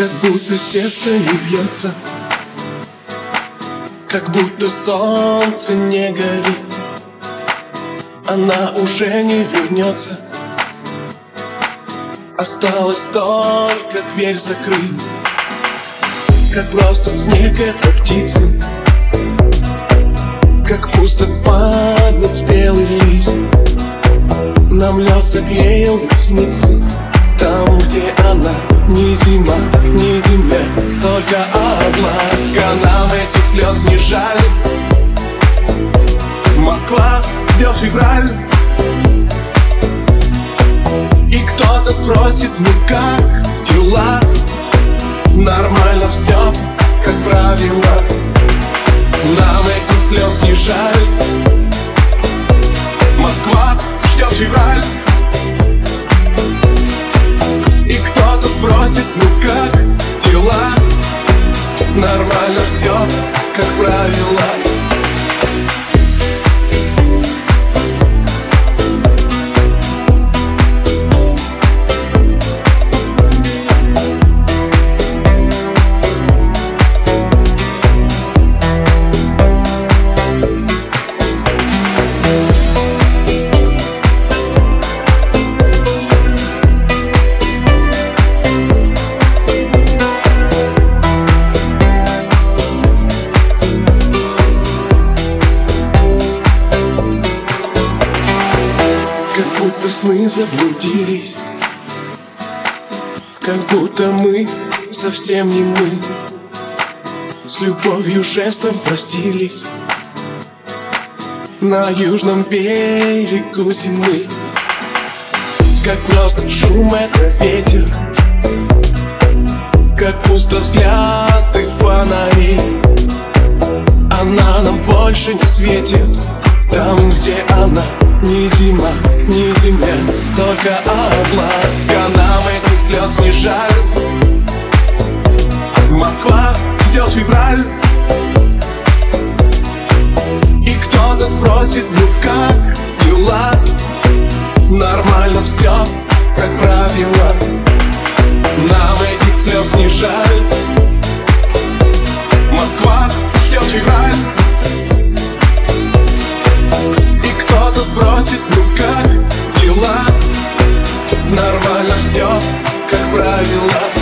Как будто сердце не бьется. Как будто солнце не горит. Она уже не вернется. Осталось только дверь закрыть. Как просто снег это птицы Как пусто память белый лист. Нам лед заклеил ресницы. Там, где она ни зима, ни земля Только облака. Нам этих слез не жаль. Москва ждет февраль И кто-то спросит, ну как дела? Нормально все, как правило все, как правило сны заблудились. Как будто мы совсем не мы. С любовью жестом простились. На южном берегу зимы. Как просто шум это ветер. Как пусто взгляды фонарей Она нам больше не светит. Там, где она ни зима, ни земля, только облака Нам этих слез не жаль Москва ждет февраль. И кто-то спросит, ну как дела? Нормально все, как правило. Нам этих слез не жаль love you love